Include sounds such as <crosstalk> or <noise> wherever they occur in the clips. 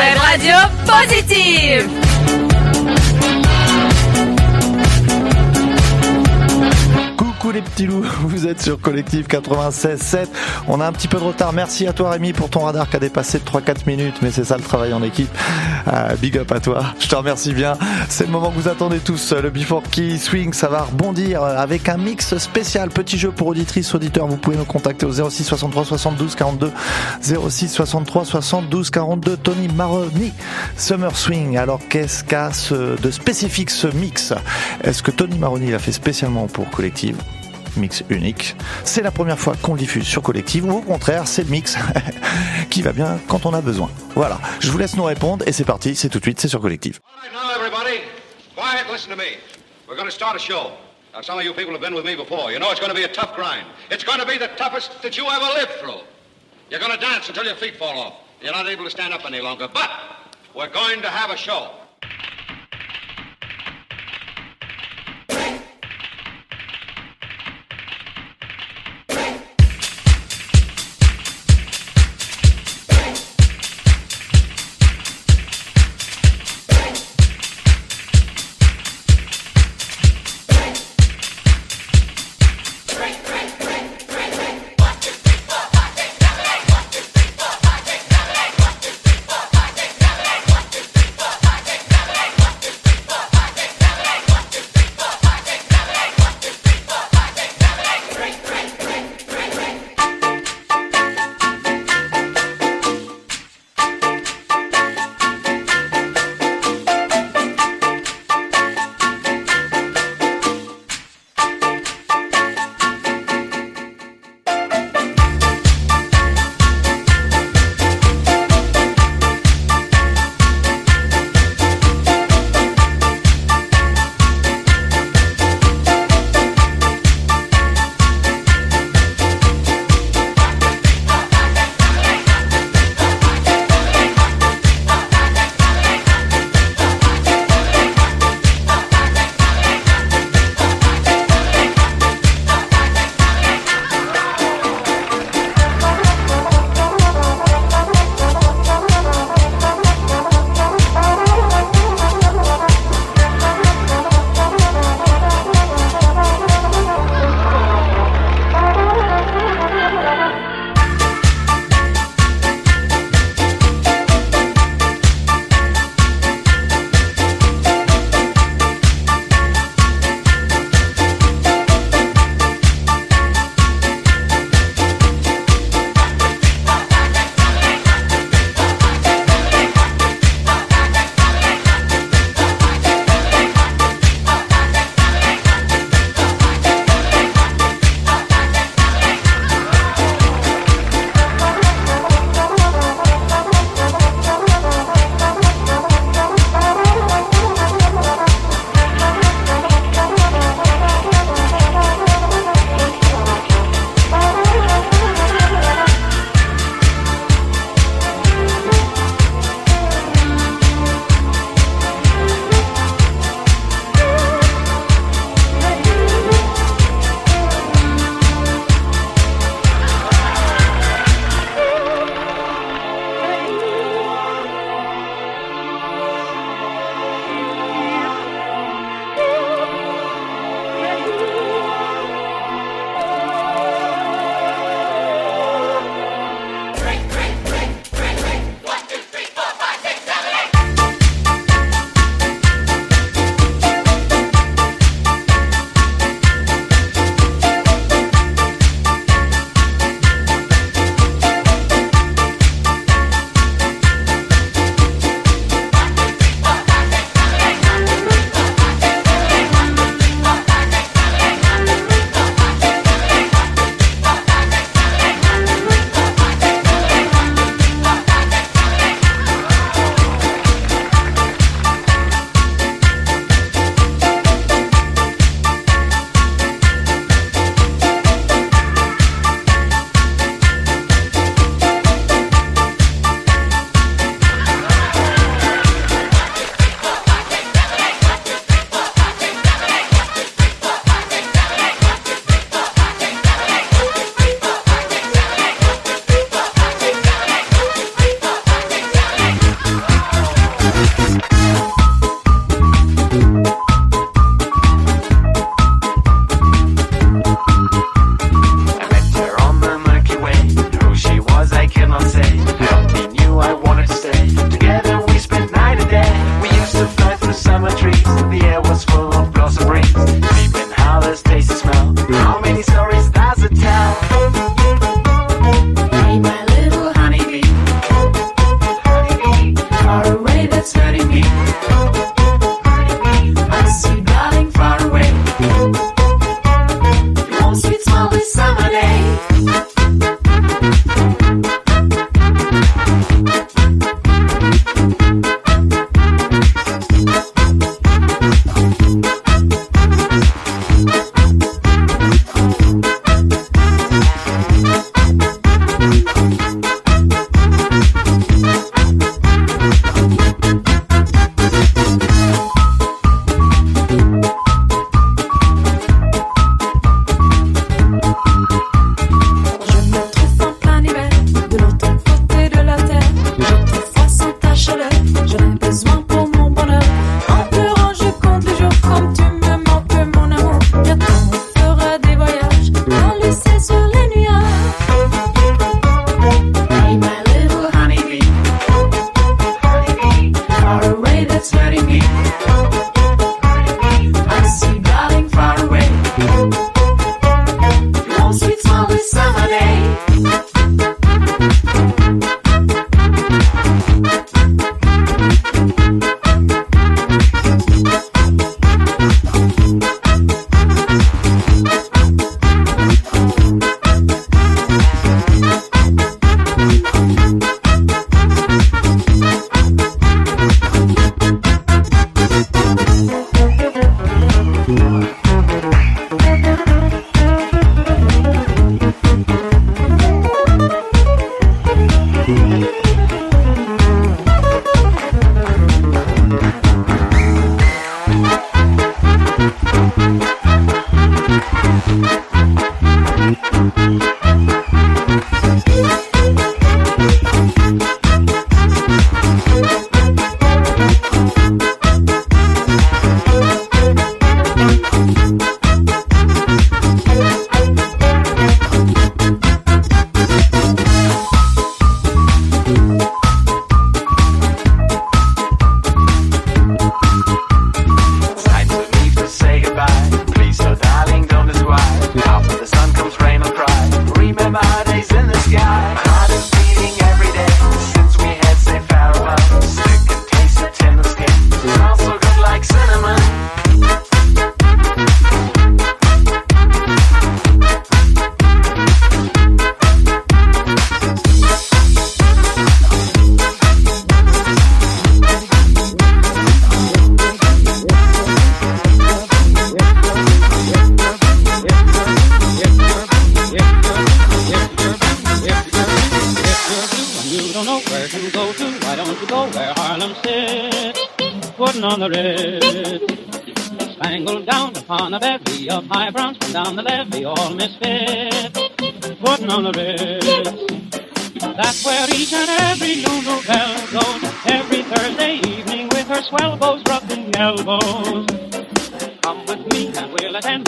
Vai Gladiou Coucou les petits loups, <laughs> vous êtes sur Collectif 96.7. On a un petit peu de retard. Merci à toi Rémi pour ton radar qui a dépassé de 3-4 minutes, mais c'est ça le travail en équipe. Euh, big up à toi, je te remercie bien. C'est le moment que vous attendez tous. Le Before Key Swing, ça va rebondir avec un mix spécial. Petit jeu pour auditrices, auditeurs. Vous pouvez nous contacter au 06 63 72 42 06 63 72 42. Tony Maroni, Summer Swing. Alors qu'est-ce qu'a de spécifique ce mix? Est-ce que Tony Maroni l'a fait spécialement pour Collective? Mix unique. C'est la première fois qu'on le diffuse sur Collective ou au contraire, c'est le mix <laughs> qui va bien quand on a besoin. Voilà, je vous laisse nous répondre et c'est parti, c'est tout de suite, c'est sur Collective. Now, some of you people have been with me before. You know it's going to be a tough grind. It's going to be the toughest that you ever lived through. You're going to dance until your feet fall off. You're not able to stand up any longer. But we're going to have a show.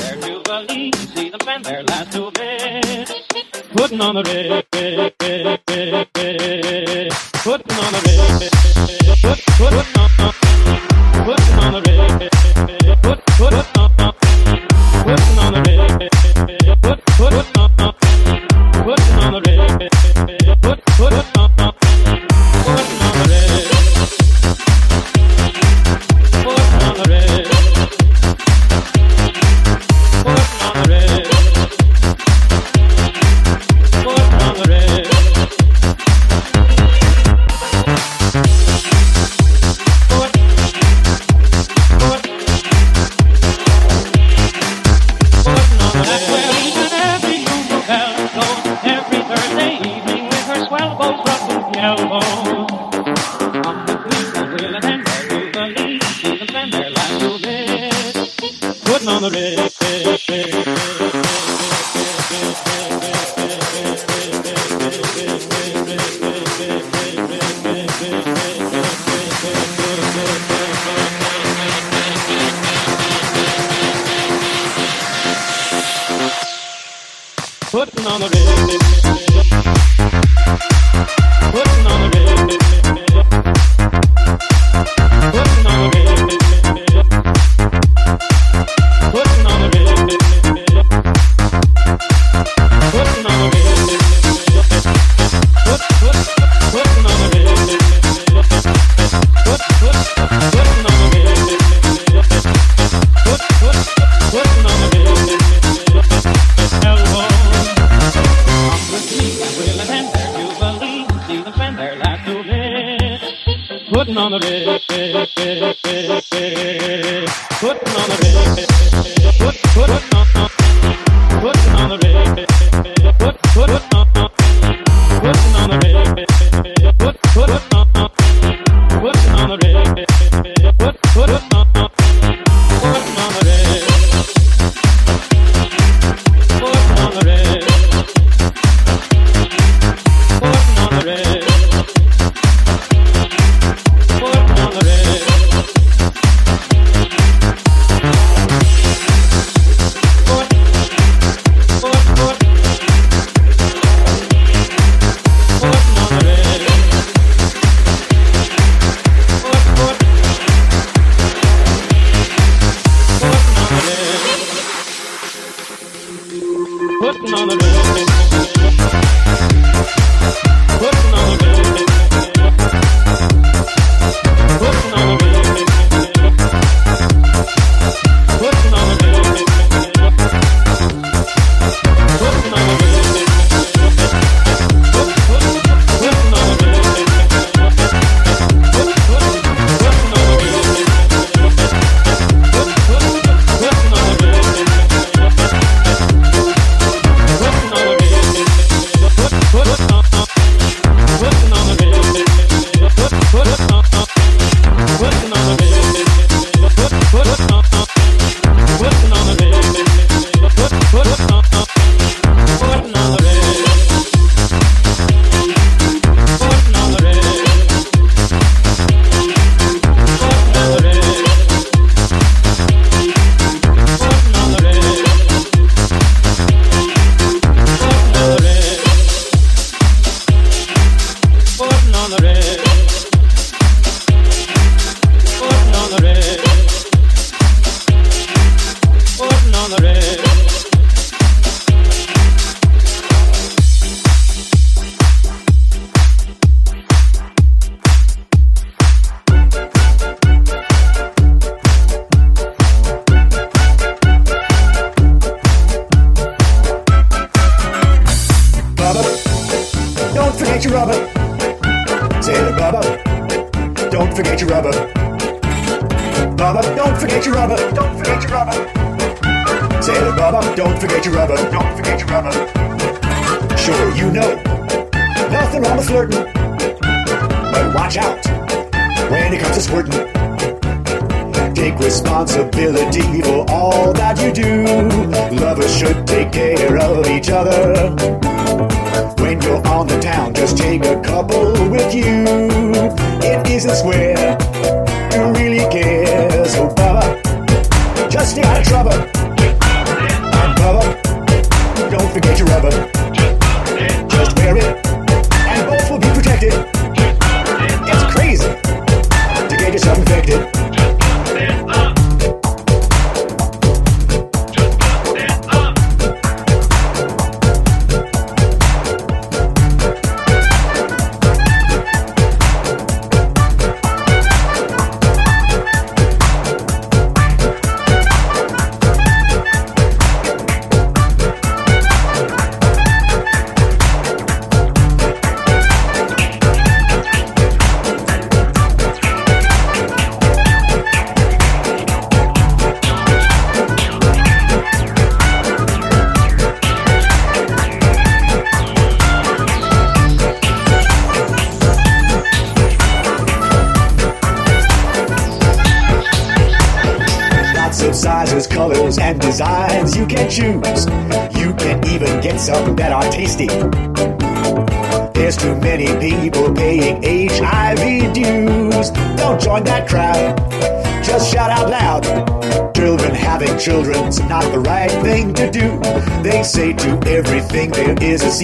their believe, See them spend There last two bits, putting on the red, putting on the red, put, put, on, putting on the red, put, put, on, putting on the red, put, put, on. putting on a red, red, red, red, red, putting on a red, put, put, putting on, putting on a red, put, put, on.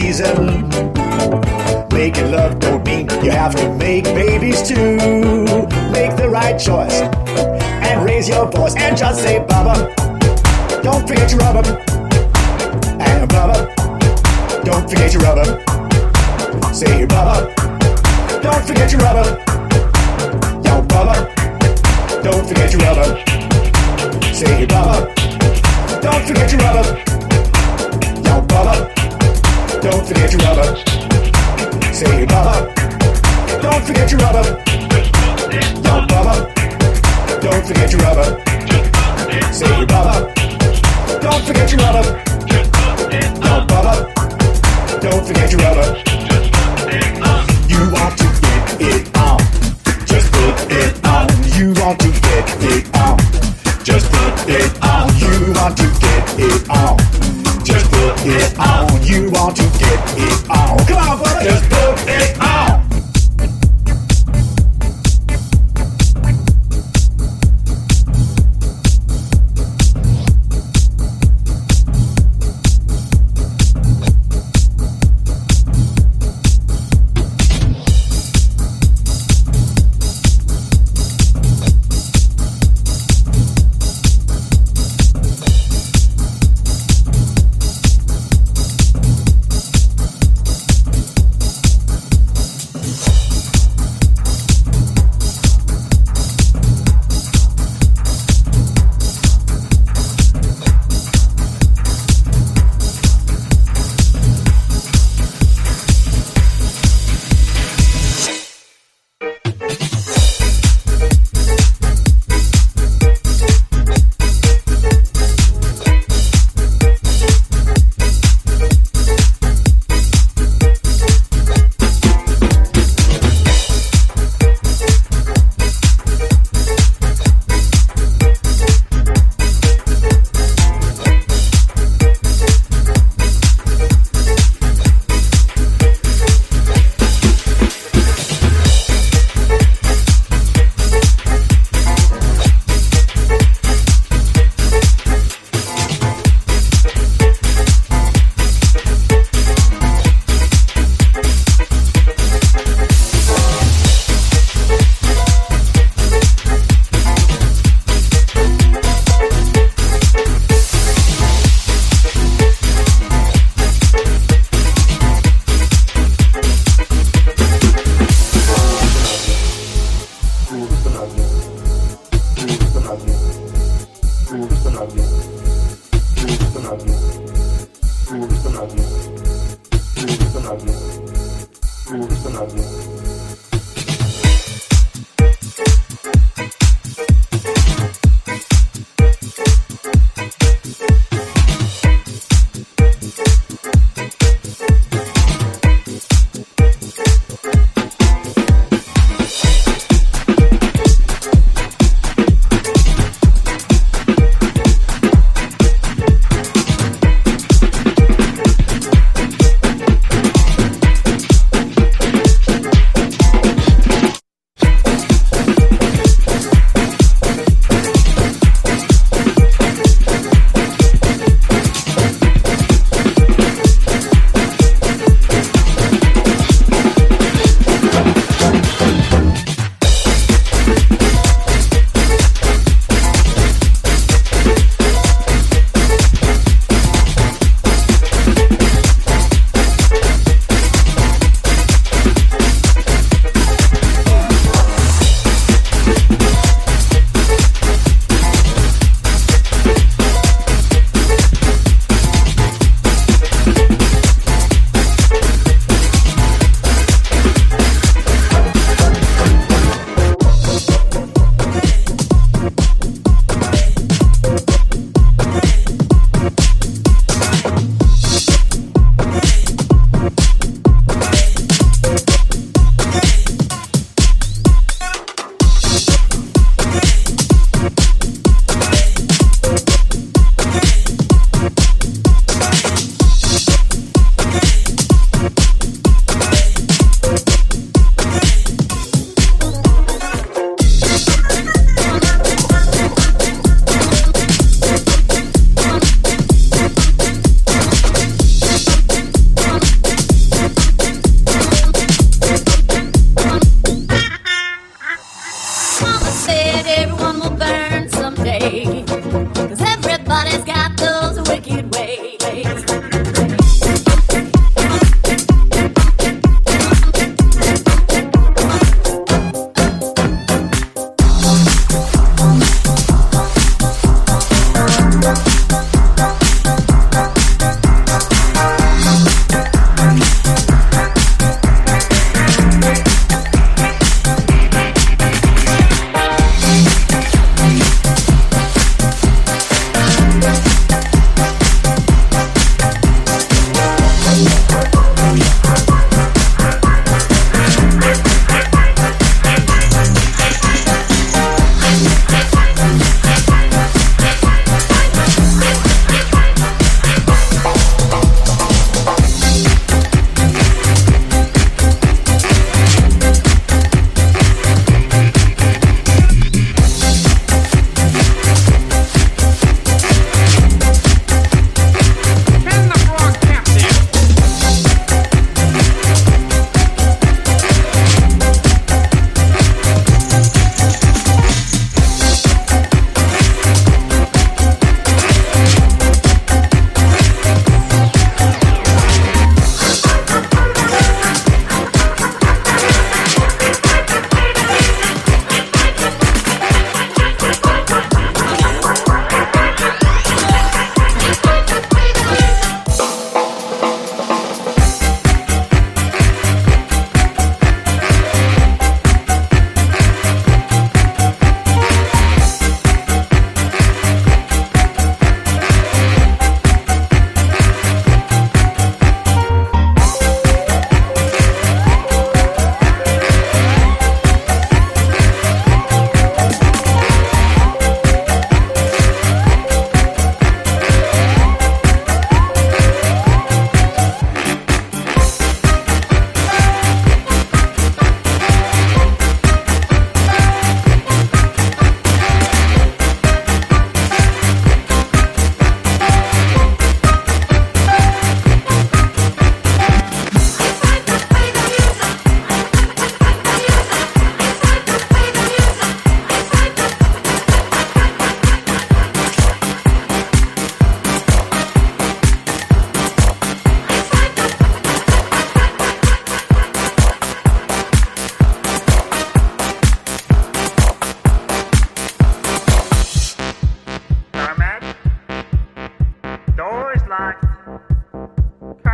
season. it on. You want to get it on. Just put it on. You want to get it on. Just put it on. You want to get it on. Come on, buddy. Just put it on.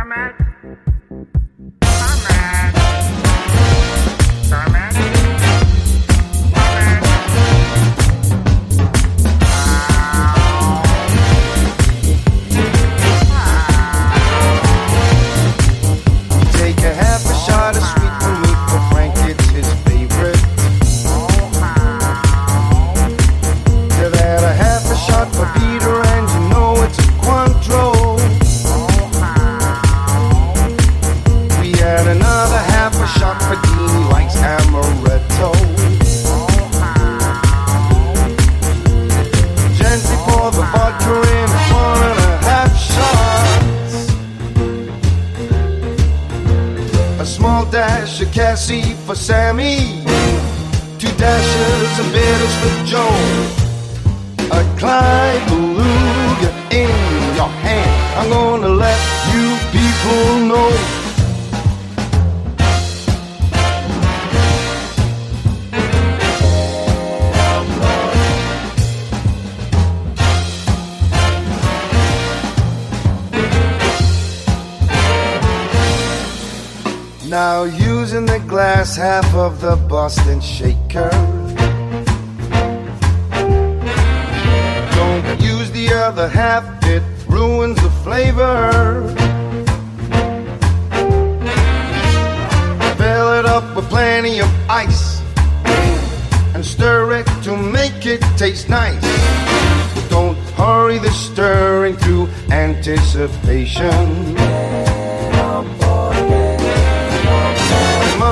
format.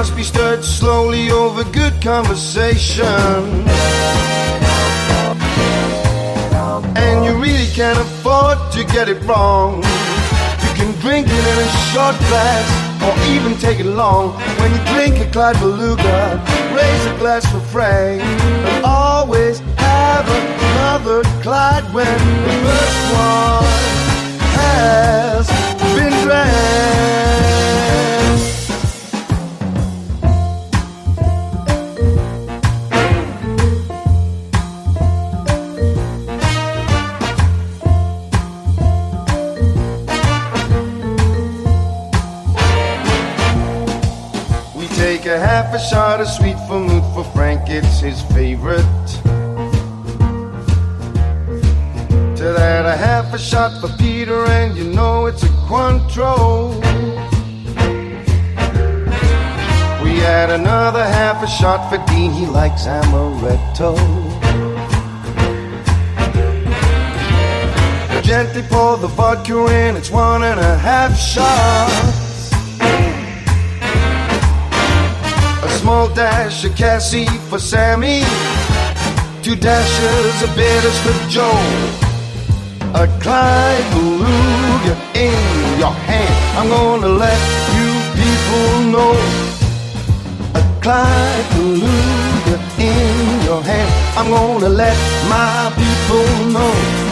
Must be stirred slowly over good conversation. And you really can't afford to get it wrong. You can drink it in a short glass or even take it long. When you drink a Clyde Beluga, raise a glass for Frank. And always have another Clyde when the first one has been drank. A shot of sweet vermouth for Frank, it's his favorite. To that, a half a shot for Peter, and you know it's a Cointreau. We add another half a shot for Dean, he likes amaretto. Gently pour the vodka in, it's one and a half shots. Small dash of cassis for Sammy. Two dashes of bitters for Joe. A Clyde Beluga in your hand. I'm gonna let you people know. A Clyde Beluga in your hand. I'm gonna let my people know.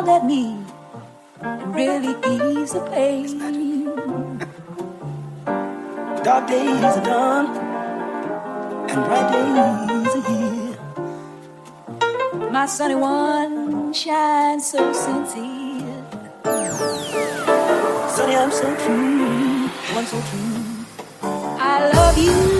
smiled at me and really eased the pain. <laughs> Dark days are done, and bright days are here. My sunny one shines so sincere. Sunny, I'm so true, I'm so true. I love you.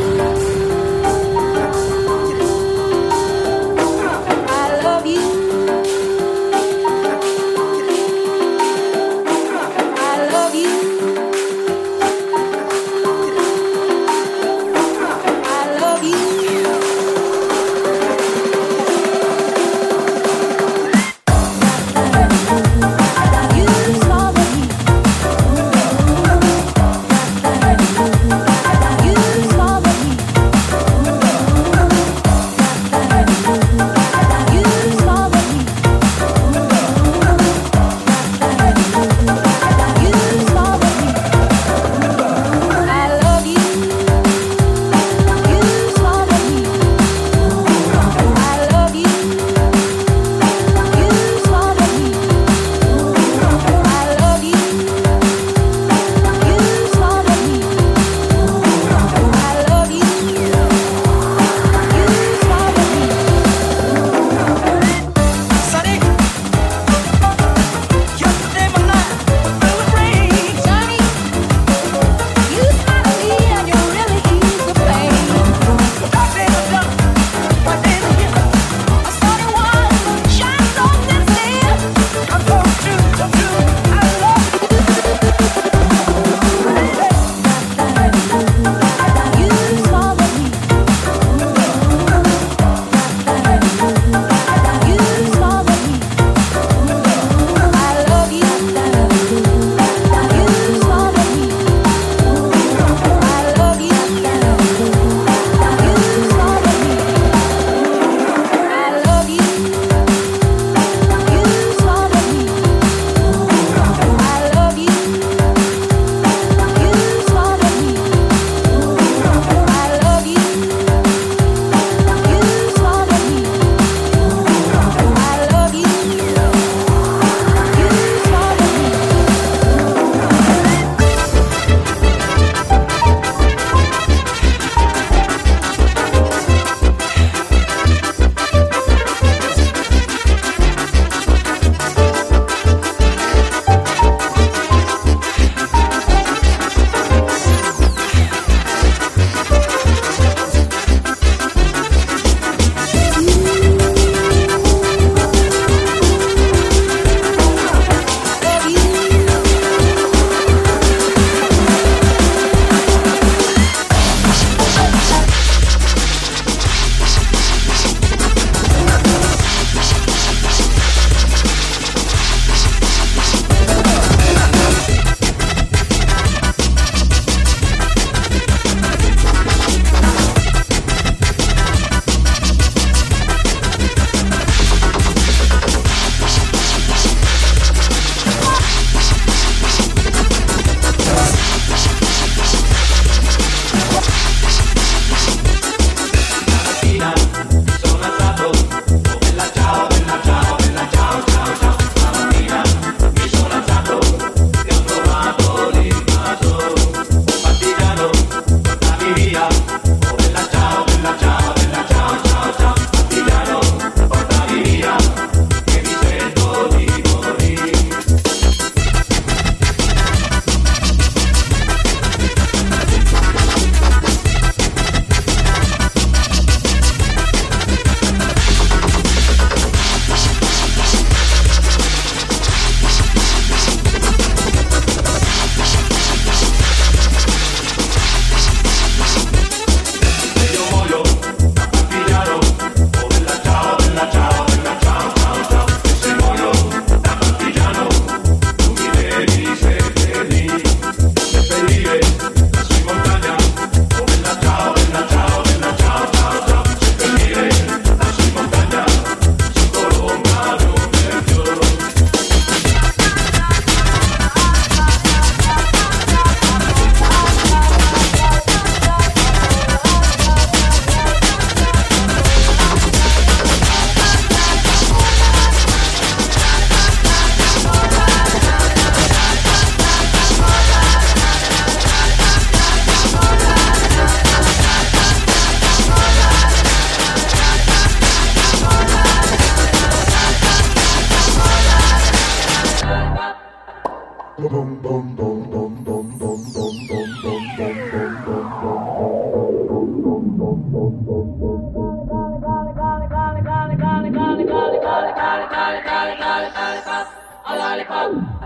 Lollipop.